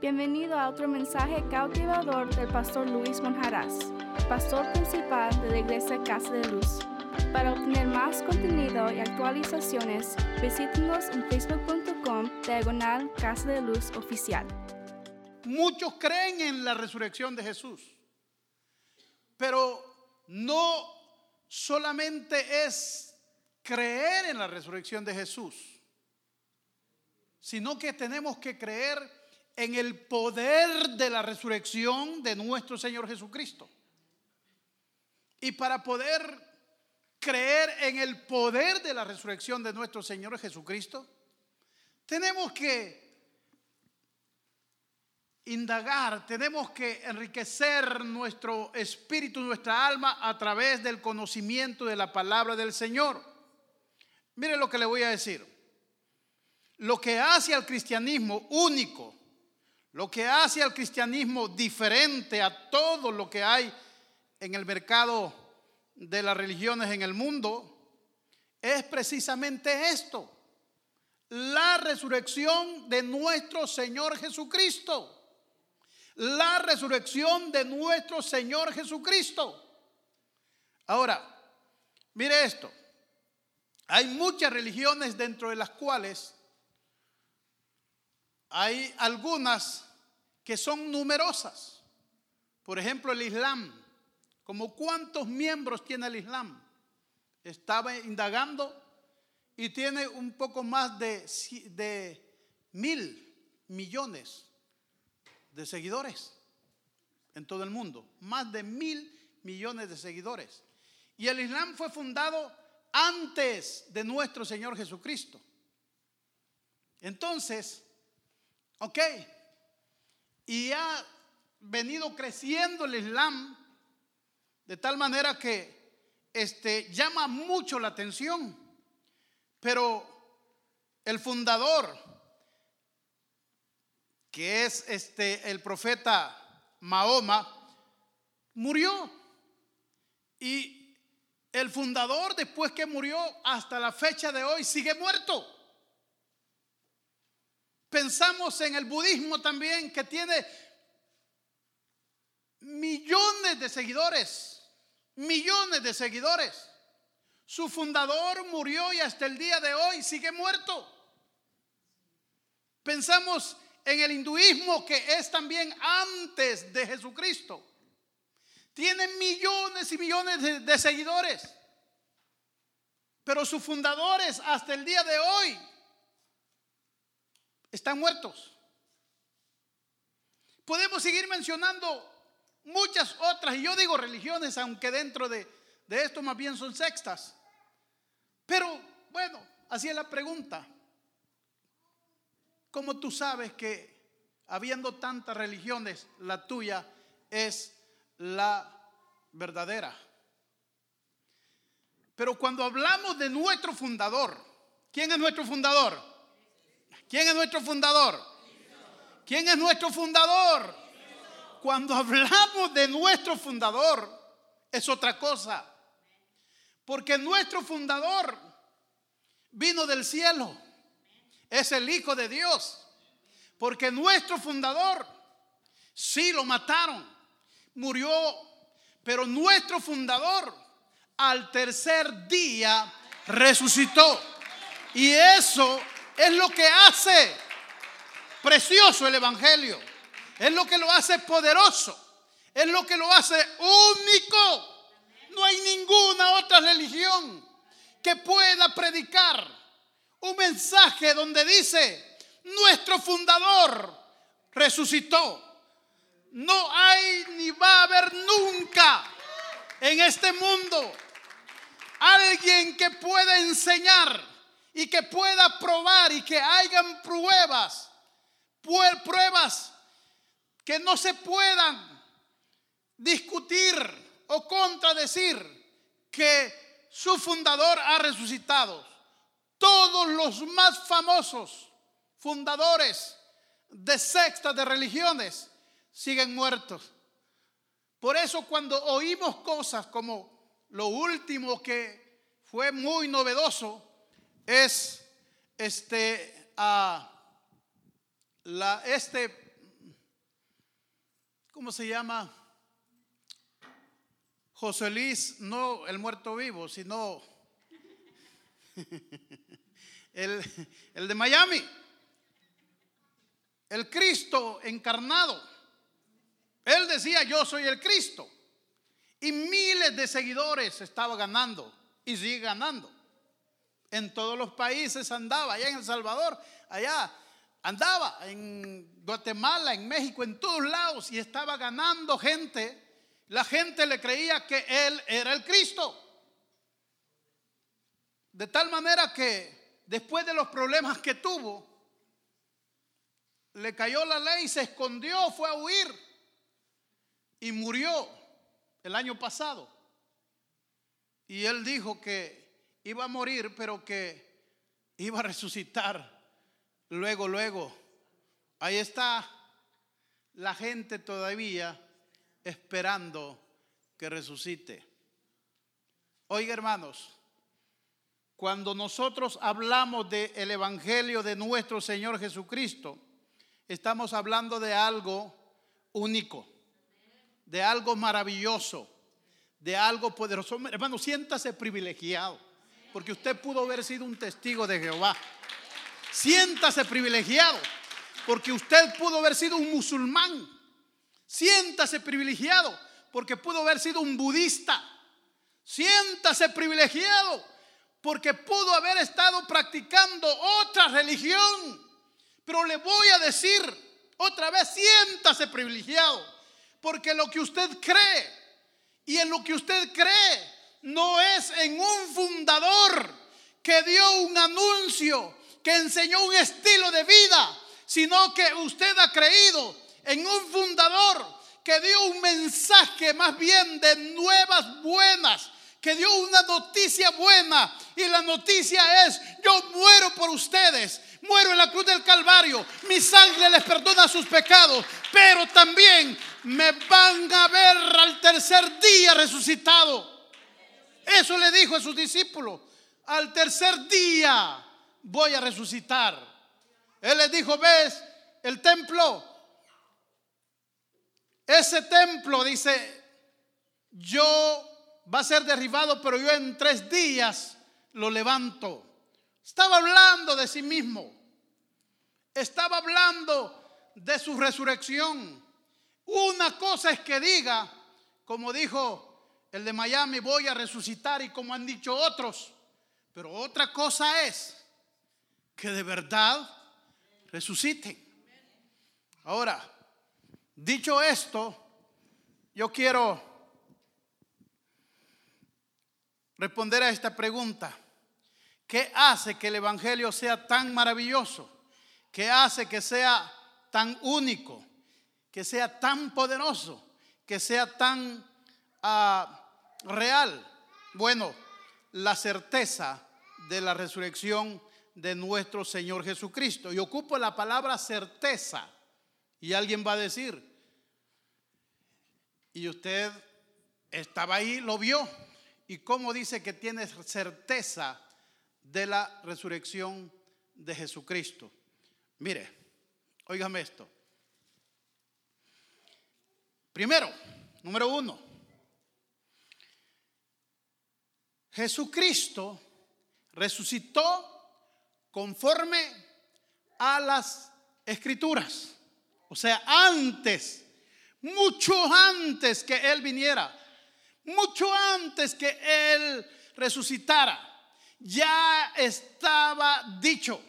Bienvenido a otro mensaje cautivador del pastor Luis Monjaraz, pastor principal de la iglesia Casa de Luz. Para obtener más contenido y actualizaciones, visítenos en facebook.com diagonal Casa de Luz Oficial. Muchos creen en la resurrección de Jesús, pero no solamente es creer en la resurrección de Jesús, sino que tenemos que creer en el poder de la resurrección de nuestro Señor Jesucristo. Y para poder creer en el poder de la resurrección de nuestro Señor Jesucristo, tenemos que indagar, tenemos que enriquecer nuestro espíritu, nuestra alma a través del conocimiento de la palabra del Señor. Mire lo que le voy a decir. Lo que hace al cristianismo único, lo que hace al cristianismo diferente a todo lo que hay en el mercado de las religiones en el mundo, es precisamente esto, la resurrección de nuestro Señor Jesucristo la resurrección de nuestro Señor Jesucristo. Ahora, mire esto. Hay muchas religiones dentro de las cuales hay algunas que son numerosas. Por ejemplo, el Islam. ¿Como cuántos miembros tiene el Islam? Estaba indagando y tiene un poco más de, de mil millones de seguidores en todo el mundo, más de mil millones de seguidores. Y el Islam fue fundado antes de nuestro Señor Jesucristo. Entonces, ok, y ha venido creciendo el Islam de tal manera que este, llama mucho la atención, pero el fundador que es este el profeta Mahoma, murió. Y el fundador, después que murió, hasta la fecha de hoy, sigue muerto. Pensamos en el budismo también, que tiene millones de seguidores, millones de seguidores. Su fundador murió y hasta el día de hoy sigue muerto. Pensamos en el hinduismo, que es también antes de Jesucristo. Tiene millones y millones de, seguidores. Pero sus fundadores hasta el día de hoy están muertos. Podemos seguir mencionando muchas otras, y yo digo religiones, aunque dentro de, de esto más bien son sextas. Pero bueno, así es la pregunta. ¿Cómo tú sabes que habiendo tantas religiones, la tuya es la verdadera? Pero cuando hablamos de nuestro fundador, ¿quién es nuestro fundador? ¿Quién es nuestro fundador? ¿Quién es nuestro fundador? Cuando hablamos de nuestro fundador, es otra cosa. Porque nuestro fundador vino del cielo es el Hijo de Dios. Porque nuestro fundador, sí lo mataron, murió, pero nuestro fundador al tercer día resucitó. Y eso es lo que hace precioso el Evangelio. Es lo que lo hace poderoso. Es lo que lo hace único. No hay ninguna otra religión que pueda predicar un mensaje donde dice, nuestro fundador resucitó. No hay ni va a haber nunca en este mundo alguien que pueda enseñar y que pueda probar y que hayan pruebas, pruebas que no se puedan discutir o contradecir que su fundador ha resucitado. Todos los más famosos fundadores de sectas, de religiones, siguen muertos. Por eso cuando oímos cosas como lo último que fue muy novedoso es este, a la, este ¿cómo se llama? José Luis, no el muerto vivo, sino el, el de Miami. El Cristo encarnado. Él decía, yo soy el Cristo. Y miles de seguidores estaba ganando y sigue ganando. En todos los países andaba, allá en El Salvador, allá andaba, en Guatemala, en México, en todos lados, y estaba ganando gente. La gente le creía que él era el Cristo. De tal manera que después de los problemas que tuvo, le cayó la ley, se escondió, fue a huir y murió el año pasado. Y él dijo que iba a morir, pero que iba a resucitar luego, luego. Ahí está la gente todavía esperando que resucite. Oiga, hermanos, cuando nosotros hablamos del Evangelio de nuestro Señor Jesucristo, estamos hablando de algo único de algo maravilloso, de algo poderoso. Hermano, siéntase privilegiado, porque usted pudo haber sido un testigo de Jehová. Siéntase privilegiado, porque usted pudo haber sido un musulmán. Siéntase privilegiado, porque pudo haber sido un budista. Siéntase privilegiado, porque pudo haber estado practicando otra religión. Pero le voy a decir otra vez, siéntase privilegiado porque lo que usted cree y en lo que usted cree no es en un fundador que dio un anuncio, que enseñó un estilo de vida, sino que usted ha creído en un fundador que dio un mensaje más bien de nuevas buenas, que dio una noticia buena. Y la noticia es, yo muero por ustedes, muero en la cruz del Calvario, mi sangre les perdona sus pecados, pero también me van a ver al tercer día resucitado. Eso le dijo a sus discípulos, al tercer día voy a resucitar. Él les dijo, ves, el templo, ese templo, dice, yo va a ser derribado, pero yo en tres días lo levanto. Estaba hablando de sí mismo. Estaba hablando de su resurrección. Una cosa es que diga, como dijo el de Miami, voy a resucitar y como han dicho otros. Pero otra cosa es que de verdad resuciten. Ahora, dicho esto, yo quiero responder a esta pregunta. ¿Qué hace que el Evangelio sea tan maravilloso? ¿Qué hace que sea tan único? Que sea tan poderoso? Que sea tan ah, real? Bueno, la certeza de la resurrección de nuestro Señor Jesucristo. Y ocupo la palabra certeza. Y alguien va a decir, y usted estaba ahí, lo vio. ¿Y cómo dice que tiene certeza de la resurrección de Jesucristo. Mire, óigame esto. Primero, número uno, Jesucristo resucitó conforme a las escrituras. O sea, antes, mucho antes que Él viniera, mucho antes que Él resucitara ya estaba dicho,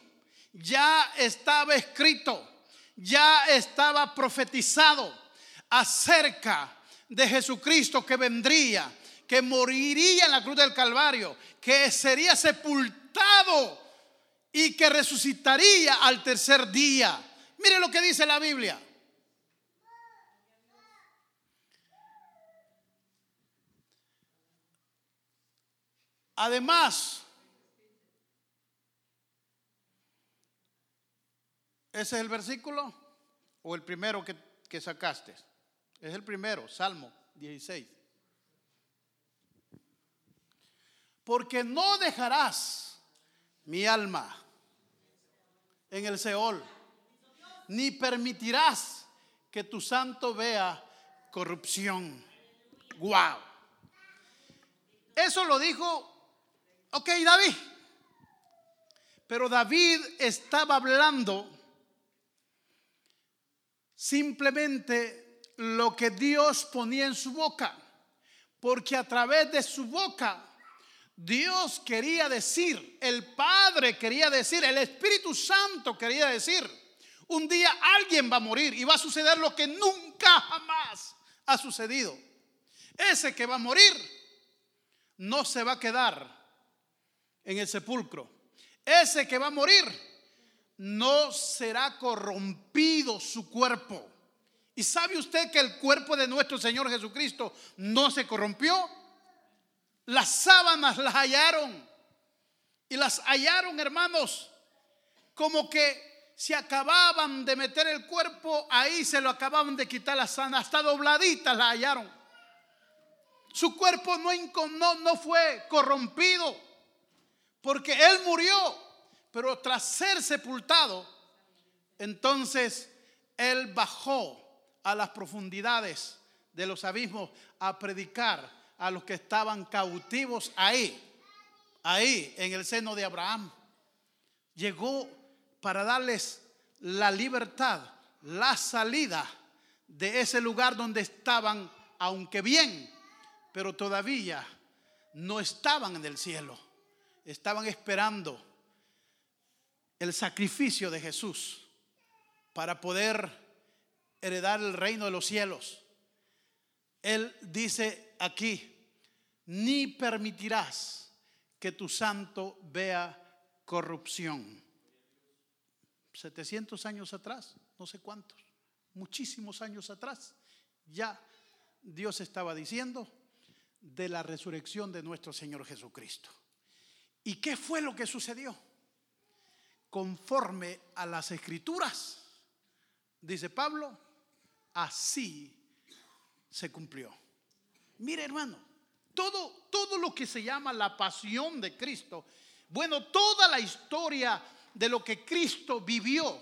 ya estaba escrito, ya estaba profetizado acerca de Jesucristo que vendría, que moriría en la cruz del Calvario, que sería sepultado y que resucitaría al tercer día. Mire lo que dice la Biblia. Además, ¿Ese es el versículo o el primero que, sacaste? Es el primero, Salmo 16. Porque no dejarás mi alma en el Seol, ni permitirás que tu santo vea corrupción. Wow. Eso lo dijo, ok, David. Pero David estaba hablando simplemente lo que Dios ponía en su boca. Porque a través de su boca Dios quería decir, el Padre quería decir, el Espíritu Santo quería decir, un día alguien va a morir y va a suceder lo que nunca jamás ha sucedido. Ese que va a morir no se va a quedar en el sepulcro. Ese que va a morir no será corrompido su cuerpo. ¿Y sabe usted que el cuerpo de nuestro Señor Jesucristo no se corrompió? Las sábanas las hallaron. Y las hallaron, hermanos, como que se acababan de meter el cuerpo, ahí se lo acababan de quitar las sábanas, hasta dobladitas las hallaron. Su cuerpo no, no, no fue corrompido, porque él murió, pero tras ser sepultado, entonces él bajó a las profundidades de los abismos a predicar a los que estaban cautivos ahí, ahí en el seno de Abraham. Llegó para darles la libertad, la salida de ese lugar donde estaban, aunque bien, pero todavía no estaban en el cielo. Estaban esperando el sacrificio de Jesús para poder heredar el reino de los cielos. Él dice aquí, ni permitirás que tu santo vea corrupción. 700 años atrás, no sé cuántos, muchísimos años atrás, ya Dios estaba diciendo de la resurrección de nuestro Señor Jesucristo. ¿Y qué fue lo que sucedió? Conforme a las escrituras, dice Pablo, así se cumplió. Mire hermano, todo, todo lo que se llama la pasión de Cristo, bueno, toda la historia de lo que Cristo vivió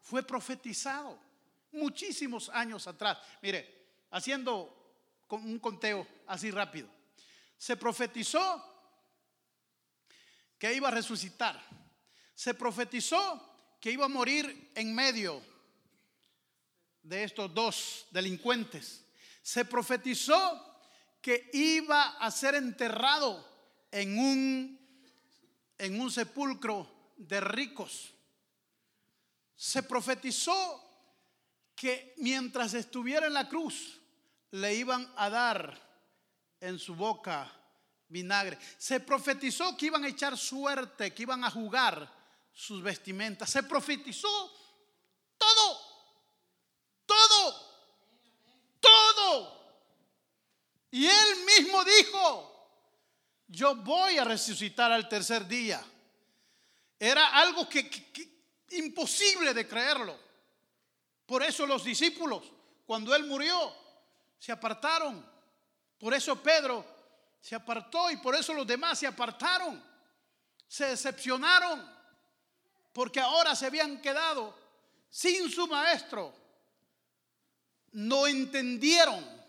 fue profetizado muchísimos años atrás. Mire, haciendo un conteo así rápido, se profetizó que iba a resucitar, se profetizó que iba a morir en medio de estos dos delincuentes, se profetizó que iba a ser enterrado en un, en un sepulcro de ricos. Se profetizó que mientras estuviera en la cruz le iban a dar en su boca vinagre. Se profetizó que iban a echar suerte, que iban a jugar sus vestimentas. Se profetizó todo, todo, todo. Y dijo, yo voy a resucitar al tercer día. Era algo que, imposible de creerlo. Por eso los discípulos, cuando él murió, se apartaron. Por eso Pedro se apartó y por eso los demás se apartaron. Se decepcionaron porque ahora se habían quedado sin su maestro. No entendieron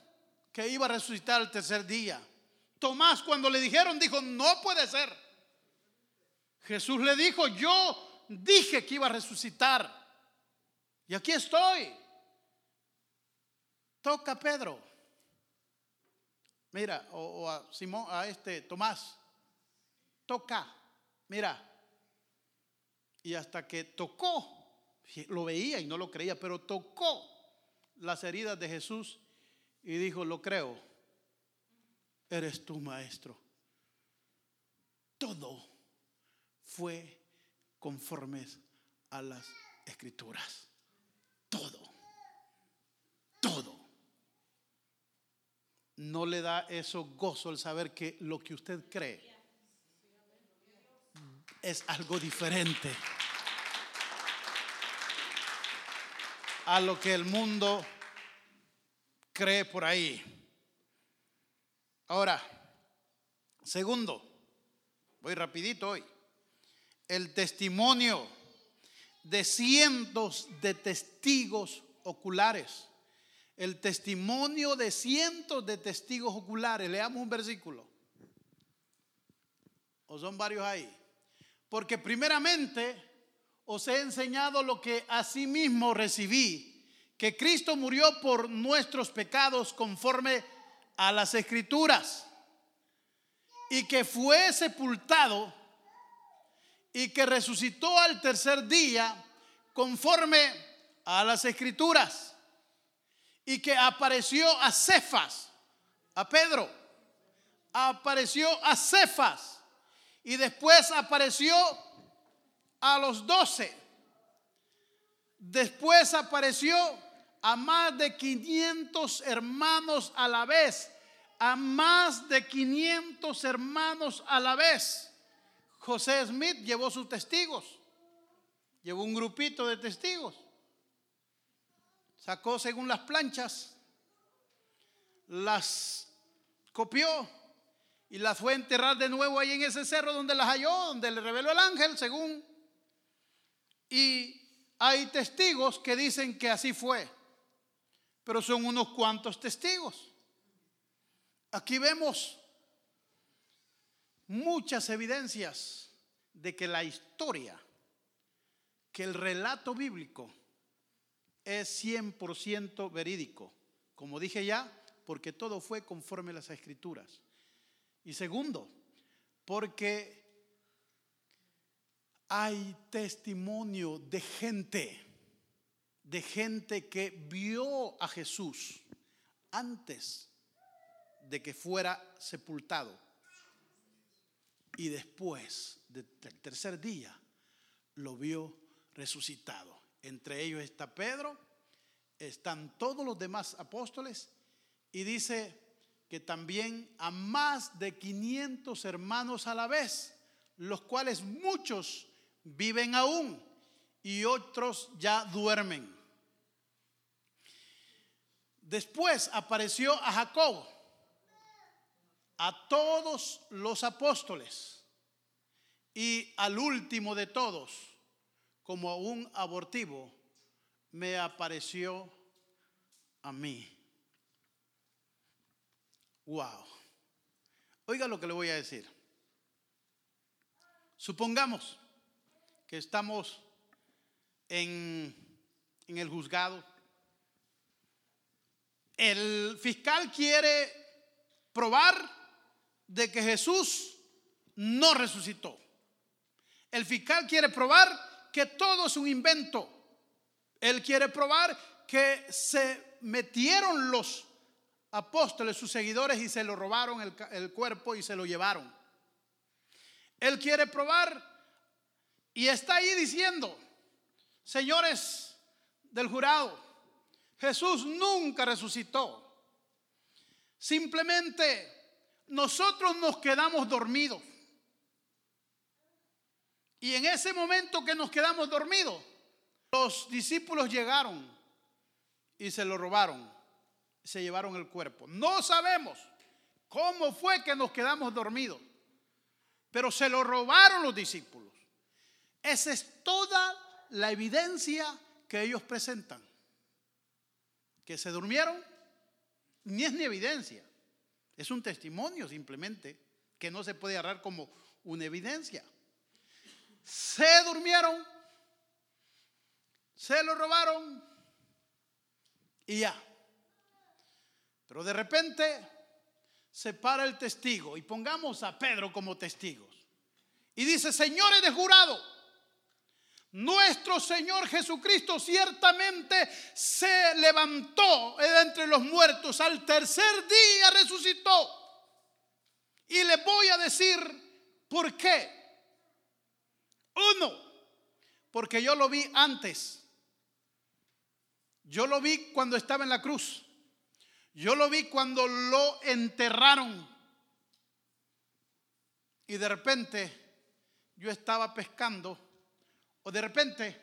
que iba a resucitar el tercer día. Tomás cuando le dijeron dijo, no puede ser. Jesús le dijo, yo dije que iba a resucitar. Y aquí estoy. Toca Pedro. Mira, o, a Simón, a este Tomás. Toca. Mira. Y hasta que tocó, lo veía y no lo creía, pero tocó las heridas de Jesús y dijo, lo creo, eres tu maestro. Todo fue conforme a las escrituras. Todo. Todo. No le da eso gozo el saber que lo que usted cree es algo diferente a lo que el mundo cree por ahí. Ahora, segundo, voy rapidito hoy, el testimonio de cientos de testigos oculares. el testimonio de cientos de testigos oculares. Leamos un versículo. ¿O son varios ahí? Porque primeramente os he enseñado lo que mismo recibí, que Cristo murió por nuestros pecados conforme a las escrituras, y que fue sepultado y que resucitó al tercer día conforme a las escrituras y que apareció a Cefas, a Pedro, apareció a Cefas y después apareció a los doce. Después apareció a más de 500 hermanos a la vez, a más de 500 hermanos a la vez. José Smith llevó sus testigos, llevó un grupito de testigos, sacó según las planchas, las copió y las fue a enterrar de nuevo ahí en ese cerro donde las halló, donde le reveló el ángel, según. Y hay testigos que dicen que así fue, pero son unos cuantos testigos. Aquí vemos muchas evidencias de que la historia, que el relato bíblico es 100% verídico. Como dije ya, porque todo fue conforme a las escrituras. Y segundo, porque hay testimonio de gente, de gente que vio a Jesús antes de que fuera sepultado y después del tercer día lo vio resucitado. Entre ellos está Pedro, están todos los demás apóstoles y dice que también a más de 500 hermanos a la vez, los cuales muchos viven aún y otros ya duermen. Después apareció a Jacob a todos los apóstoles y al último de todos, como un abortivo, me apareció a mí. Wow. Oiga lo que le voy a decir. Supongamos que estamos en, en el juzgado. El fiscal quiere probar de que Jesús no resucitó. El fiscal quiere probar que todo es un invento. Él quiere probar que se metieron los apóstoles, sus seguidores, y se lo robaron el, cuerpo y se lo llevaron. Él quiere probar y está ahí diciendo, señores del jurado, Jesús nunca resucitó. Simplemente nosotros nos quedamos dormidos. Y en ese momento que nos quedamos dormidos, los discípulos llegaron y se lo robaron. Se llevaron el cuerpo. No sabemos cómo fue que nos quedamos dormidos, pero se lo robaron los discípulos. Esa es toda la evidencia que ellos presentan. Que se durmieron, ni es ni evidencia. Es un testimonio simplemente que no se puede agarrar como una evidencia. Se durmieron, se lo robaron y ya. Pero de repente se para el testigo y pongamos a Pedro como testigos. Y dice, señores de jurado, nuestro Señor Jesucristo ciertamente se levantó de entre los muertos, al tercer día resucitó. Y le voy a decir por qué. Uno, porque yo lo vi antes. Yo lo vi cuando estaba en la cruz. Yo lo vi cuando lo enterraron. Y de repente yo estaba pescando o de repente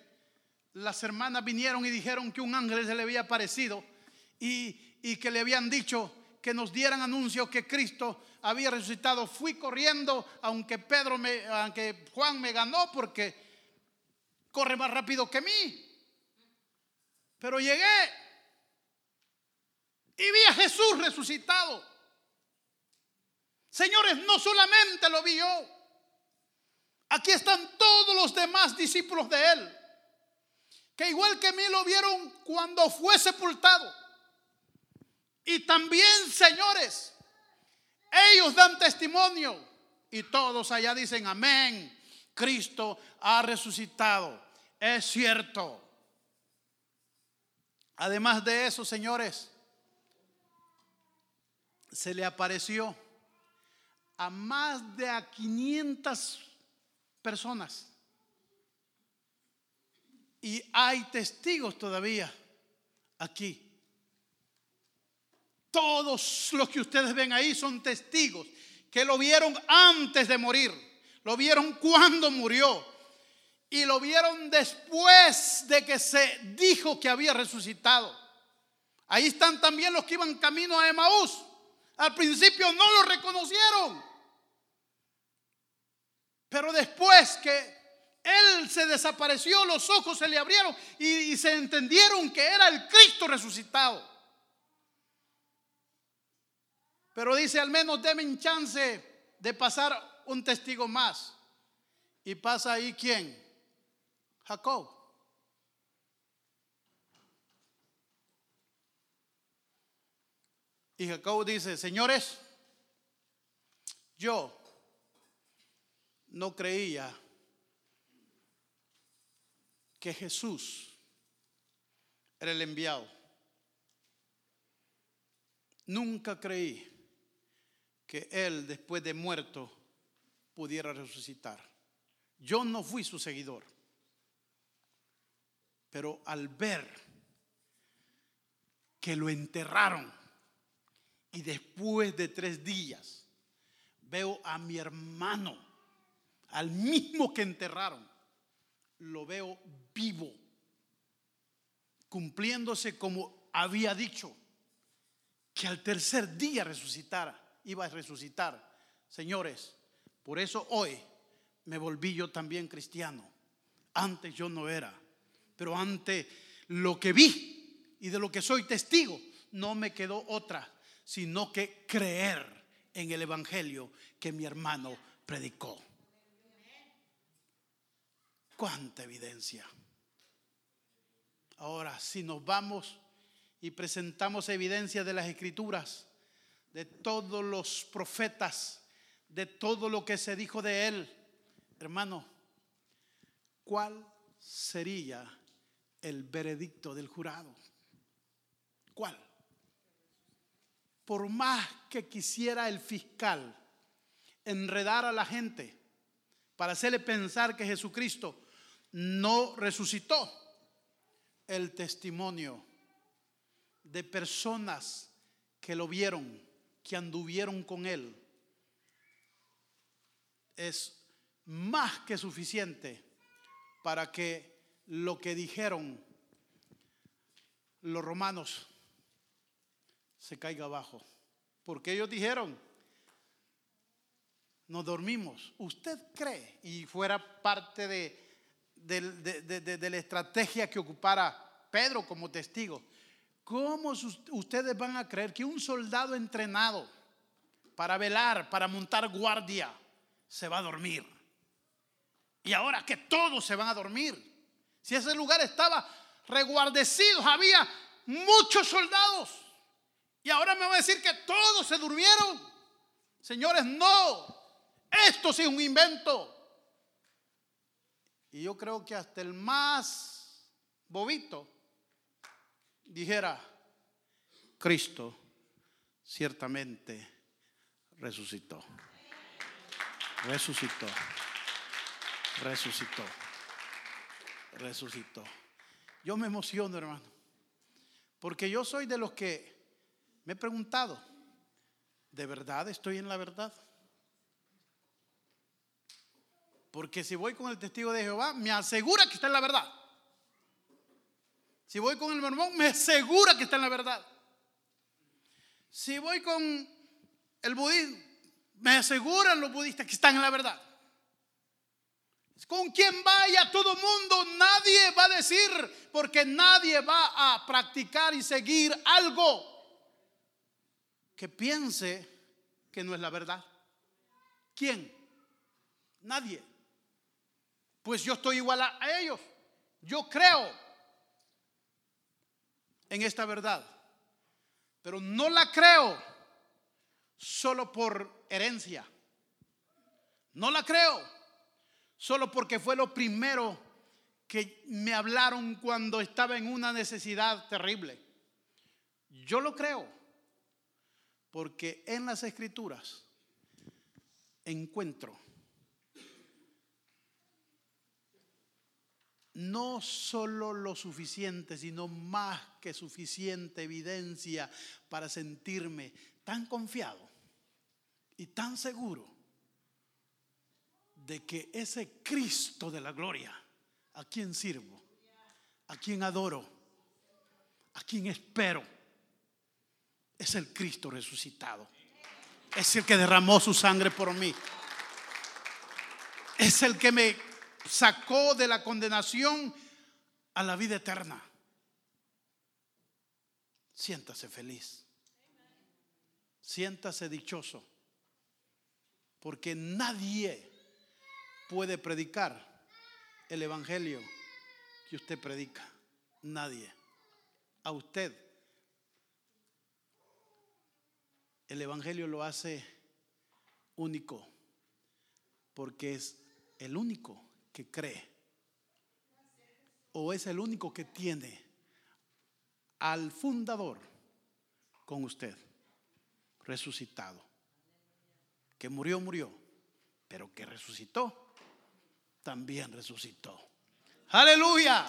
las hermanas vinieron y dijeron que un ángel se le había aparecido y, y que le habían dicho que nos dieran anuncio que Cristo había resucitado. Fui corriendo, aunque Pedro me, aunque Juan me ganó porque corre más rápido que mí. Pero llegué resucitado. Señores, no solamente lo vi yo. Aquí están todos los demás discípulos de él, que igual que mí lo vieron cuando fue sepultado. Y también, señores, ellos dan testimonio y todos allá dicen, amén, Cristo ha resucitado. Es cierto. Además de eso, señores, se le apareció a más de a 500 personas. Y hay testigos todavía aquí. Todos los que ustedes ven ahí son testigos que lo vieron antes de morir, lo vieron cuando murió y lo vieron después de que se dijo que había resucitado. Ahí están también los que iban camino a Emaús. Al principio no lo reconocieron. Pero después que él se desapareció, los ojos se le abrieron y, se entendieron que era el Cristo resucitado. Pero dice, al menos denme chance de pasar un testigo más. Y pasa ahí quién? Jacob. Y Jacob dice, señores, yo no creía que Jesús era el enviado. Nunca creí que Él después de muerto pudiera resucitar. Yo no fui su seguidor, pero al ver que lo enterraron y después de tres días veo a mi hermano, al mismo que enterraron, lo veo vivo, cumpliéndose como había dicho, que al tercer día resucitara iba a resucitar. Señores, por eso hoy me volví yo también cristiano. Antes yo no era, pero ante lo que vi y de lo que soy testigo, no me quedó otra, sino que creer en el Evangelio que mi hermano predicó. Cuánta evidencia. Ahora, si nos vamos y presentamos evidencia de las escrituras, de todos los profetas, de todo lo que se dijo de él. Hermano, ¿cuál sería el veredicto del jurado? ¿Cuál? Por más que quisiera el fiscal enredar a la gente para hacerle pensar que Jesucristo no resucitó, el testimonio de personas que lo vieron que anduvieron con él es más que suficiente para que lo que dijeron los romanos se caiga abajo. Porque ellos dijeron, nos dormimos. ¿Usted cree? Y fuera parte de, de la estrategia que ocupara Pedro como testigo. ¿Cómo ustedes van a creer que un soldado entrenado para velar, para montar guardia, se va a dormir? Y ahora que todos se van a dormir. Si ese lugar estaba reguardecido, había muchos soldados. Y ahora me va a decir que todos se durmieron. Señores, no. Esto sí es un invento. Y yo creo que hasta el más bobito dijera, Cristo ciertamente resucitó. Resucitó. Resucitó. Resucitó. Yo me emociono, hermano. Porque yo soy de los que me he preguntado, ¿de verdad estoy en la verdad? Porque si voy con el testigo de Jehová, me asegura que está en la verdad. Si voy con el mormón, me asegura que está en la verdad. Si voy con el budismo, me aseguran los budistas que están en la verdad. Con quien vaya todo mundo, nadie va a decir, porque nadie va a practicar y seguir algo que piense que no es la verdad. ¿Quién? Nadie. Pues yo estoy igual a, ellos. Yo creo en esta verdad, pero no la creo solo por herencia. No la creo solo porque fue lo primero que me hablaron cuando estaba en una necesidad terrible. Yo lo creo porque en las escrituras encuentro no solo lo suficiente, sino más que suficiente evidencia para sentirme tan confiado y tan seguro de que ese Cristo de la gloria, a quien sirvo, a quien adoro, a quien espero, es el Cristo resucitado. Es el que derramó su sangre por mí. Es el que me sacó de la condenación a la vida eterna. Siéntase feliz. Siéntase dichoso. Porque nadie puede predicar el evangelio que usted predica. Nadie. A usted. El evangelio lo hace único. Porque es el único que cree. O es el único que tiene al fundador con usted, resucitado. Que murió, murió, pero que resucitó, también resucitó. Aleluya.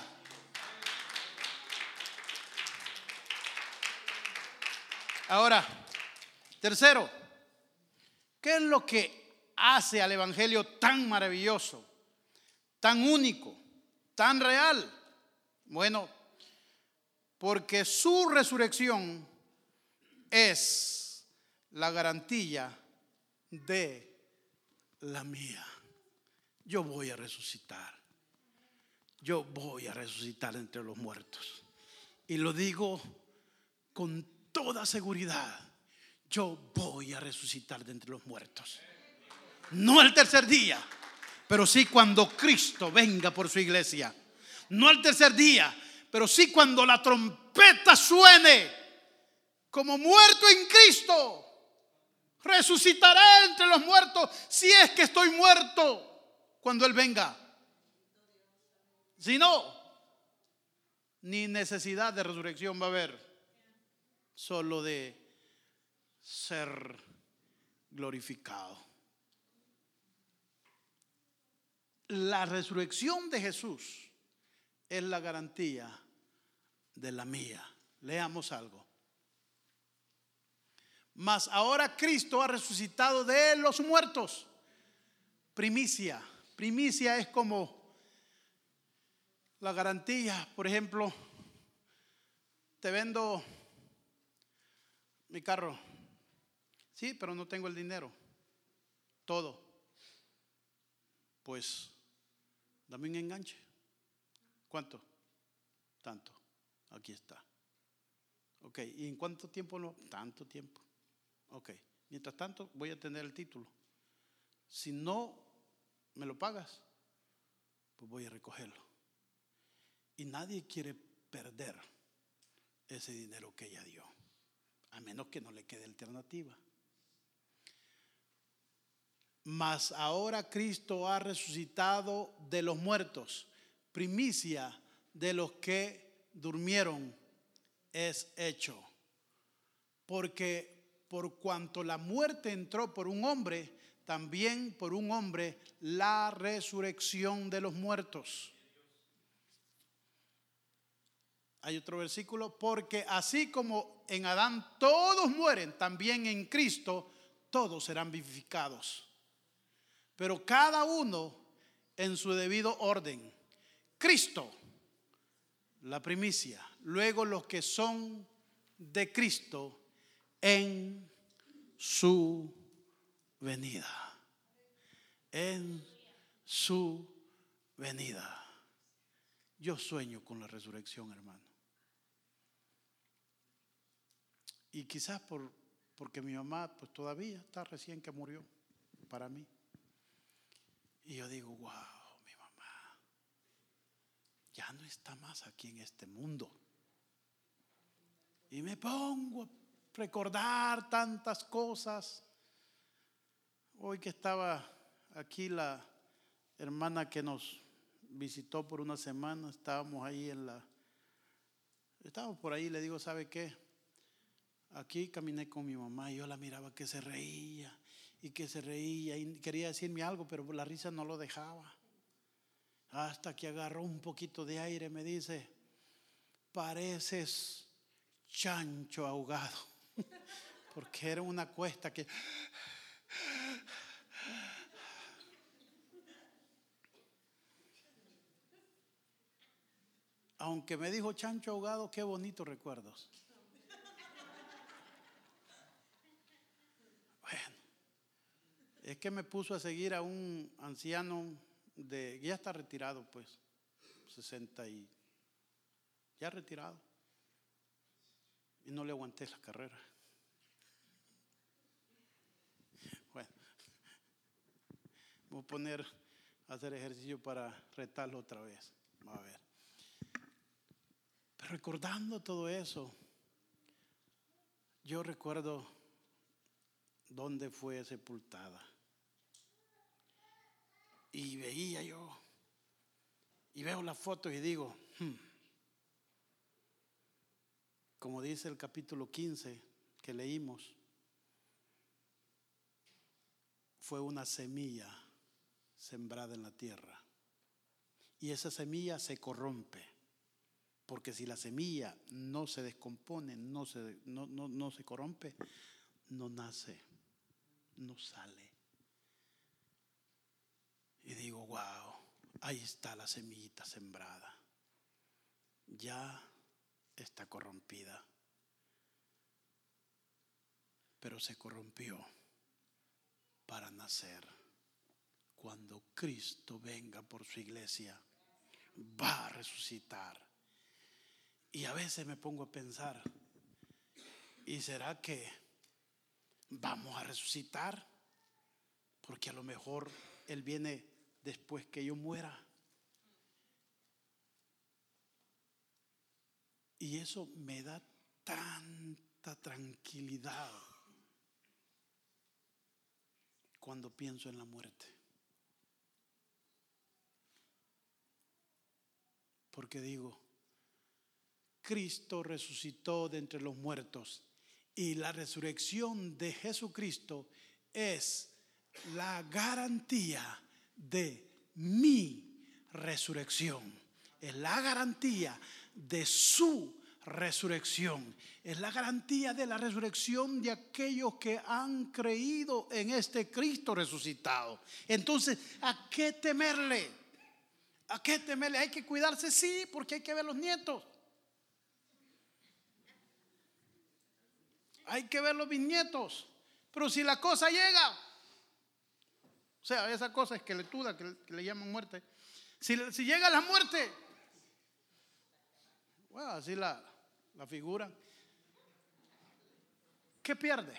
Ahora, tercero, ¿qué es lo que hace al Evangelio tan maravilloso? Tan único, tan real? Bueno, porque su resurrección es la garantía de la mía. Yo voy a resucitar. Yo voy a resucitar entre los muertos. Y lo digo con toda seguridad. Yo voy a resucitar de entre los muertos. No el tercer día pero sí cuando Cristo venga por su iglesia. No al tercer día, pero sí cuando la trompeta suene como muerto en Cristo. Resucitaré entre los muertos si es que estoy muerto cuando Él venga. Si no, ni necesidad de resurrección va a haber, solo de ser glorificado. La resurrección de Jesús es la garantía de la mía. Leamos algo. Mas ahora Cristo ha resucitado de los muertos. Primicia. Primicia es como la garantía. Por ejemplo, te vendo mi carro. Sí, pero no tengo el dinero. Todo. Pues Dame un enganche. ¿Cuánto? Tanto. Aquí está. Ok, ¿y en cuánto tiempo no? Tanto tiempo. Ok, mientras tanto voy a tener el título. Si no me lo pagas, pues voy a recogerlo. Y nadie quiere perder ese dinero que ella dio, a menos que no le quede alternativa. Mas ahora Cristo ha resucitado de los muertos, primicia de los que durmieron es hecho. Porque por cuanto la muerte entró por un hombre, también por un hombre la resurrección de los muertos. Hay otro versículo, porque así como en Adán todos mueren, también en Cristo todos serán vivificados pero cada uno en su debido orden. Cristo, la primicia, luego los que son de Cristo en su venida. En su venida. Yo sueño con la resurrección, hermano. Y quizás por porque mi mamá pues todavía está recién que murió para mí. Y yo digo, wow, mi mamá ya no está más aquí en este mundo. Y me pongo a recordar tantas cosas. Hoy que estaba aquí la hermana que nos visitó por una semana, estábamos ahí en la... Estábamos por ahí, le digo, ¿sabe qué? Aquí caminé con mi mamá y yo la miraba que se reía y que se reía y quería decirme algo, pero la risa no lo dejaba. Hasta que agarró un poquito de aire, me dice, pareces chancho ahogado, porque era una cuesta que... Aunque me dijo chancho ahogado, qué bonitos recuerdos. Es que me puso a seguir a un anciano de, ya está retirado pues, 60 y, ya retirado y no le aguanté la carrera. Bueno, voy a poner a hacer ejercicio para retarlo otra vez. A ver. Pero recordando todo eso, yo recuerdo dónde fue sepultada. Y veía yo, y veo la foto y digo, hmm, como dice el capítulo 15 que leímos, fue una semilla sembrada en la tierra. Y esa semilla se corrompe. Porque si la semilla no se descompone, no se, no, no se corrompe, no nace, no sale. Y digo, wow, ahí está la semillita sembrada. Ya está corrompida. Pero se corrompió para nacer. Cuando Cristo venga por su iglesia, va a resucitar. Y a veces me pongo a pensar, ¿y será que vamos a resucitar? Porque a lo mejor Él viene después que yo muera. Y eso me da tanta tranquilidad cuando pienso en la muerte. Porque digo, Cristo resucitó de entre los muertos y la resurrección de Jesucristo es la garantía de mi resurrección. Es la garantía de su resurrección. Es la garantía de la resurrección de aquellos que han creído en este Cristo resucitado. Entonces, ¿a qué temerle? ¿A qué temerle? Hay que cuidarse, sí, porque hay que ver los nietos. Hay que ver los bisnietos. Pero si la cosa llega, o sea, esa cosa es que le, que le llaman muerte. Si, llega la muerte, bueno, así la, la figura. ¿Qué pierde?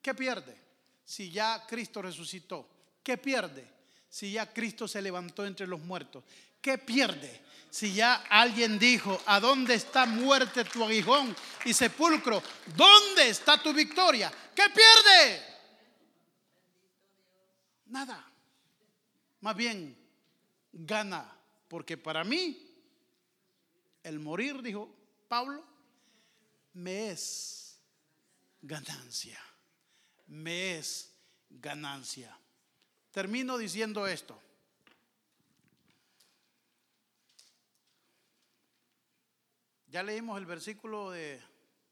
¿Qué pierde? Si ya Cristo resucitó. ¿Qué pierde? Si ya Cristo se levantó entre los muertos. ¿Qué pierde? Si ya alguien dijo, ¿a dónde está muerte tu aguijón y sepulcro? ¿Dónde está tu victoria? ¿Qué pierde? Nada. Más bien, gana. Porque para mí el morir, dijo Pablo, me es ganancia. Me es ganancia. Termino diciendo esto. Ya leímos el versículo de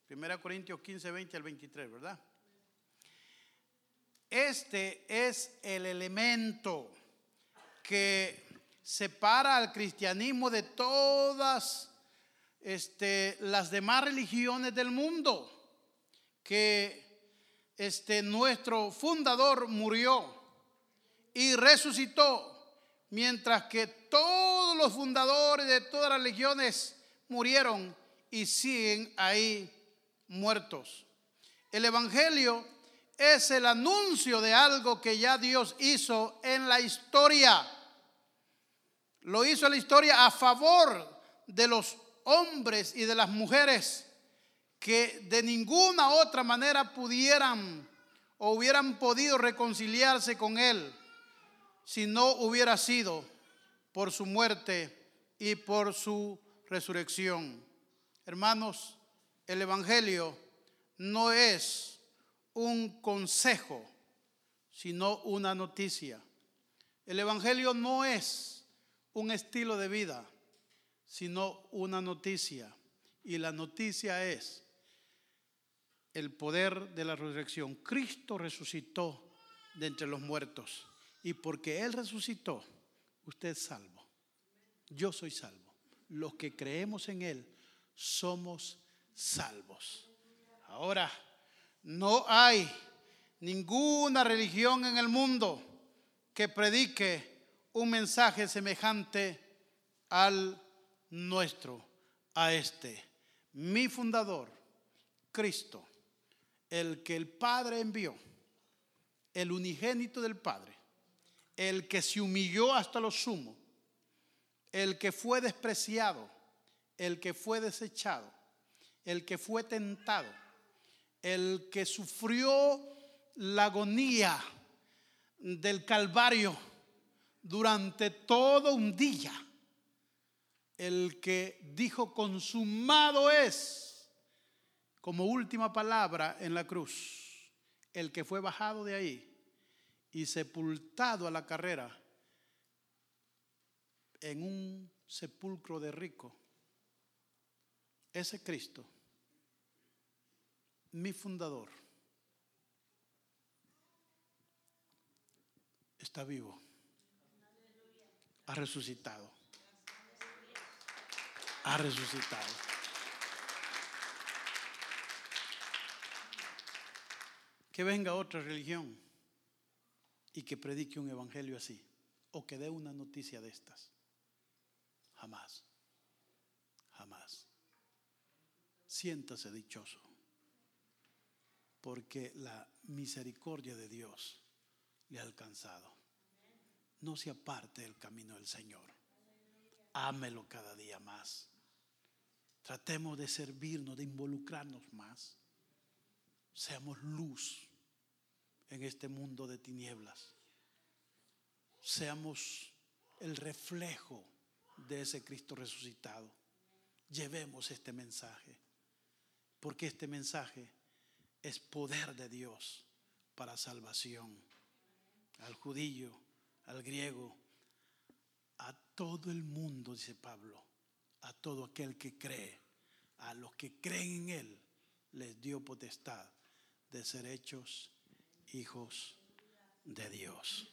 1 Corintios 15, 20 al 23, ¿verdad? Este es el elemento que separa al cristianismo de todas este, las demás religiones del mundo, que este, nuestro fundador murió y resucitó, mientras que todos los fundadores de todas las religiones murieron y siguen ahí muertos. El Evangelio es el anuncio de algo que ya Dios hizo en la historia. Lo hizo en la historia a favor de los hombres y de las mujeres que de ninguna otra manera pudieran o hubieran podido reconciliarse con Él si no hubiera sido por su muerte y por su resurrección. Hermanos, el Evangelio no es un consejo, sino una noticia. El Evangelio no es un estilo de vida, sino una noticia. Y la noticia es el poder de la resurrección. Cristo resucitó de entre los muertos. Y porque Él resucitó, usted es salvo. Yo soy salvo. Los que creemos en Él somos salvos. Ahora, no hay ninguna religión en el mundo que predique un mensaje semejante al nuestro, a este. Mi fundador, Cristo, el que el Padre envió, el unigénito del Padre, el que se humilló hasta lo sumo, el que fue despreciado, el que fue desechado, el que fue tentado, el que sufrió la agonía del Calvario durante todo un día, el que dijo consumado es como última palabra en la cruz, el que fue bajado de ahí y sepultado a la carrera en un sepulcro de rico, ese Cristo, mi fundador, está vivo, ha resucitado, ha resucitado. que venga otra religión y que predique un evangelio así o que dé una noticia de estas. Jamás, jamás. Siéntase dichoso, porque la misericordia de Dios le ha alcanzado. No se aparte del camino del Señor. Ámelo cada día más. Tratemos de servirnos, de involucrarnos más. Seamos luz en este mundo de tinieblas. Seamos el reflejo de ese Cristo resucitado. Llevemos este mensaje, porque este mensaje es poder de Dios para salvación al judío, al griego, a todo el mundo, dice Pablo, a todo aquel que cree, a los que creen en Él, les dio potestad de ser hechos hijos de Dios.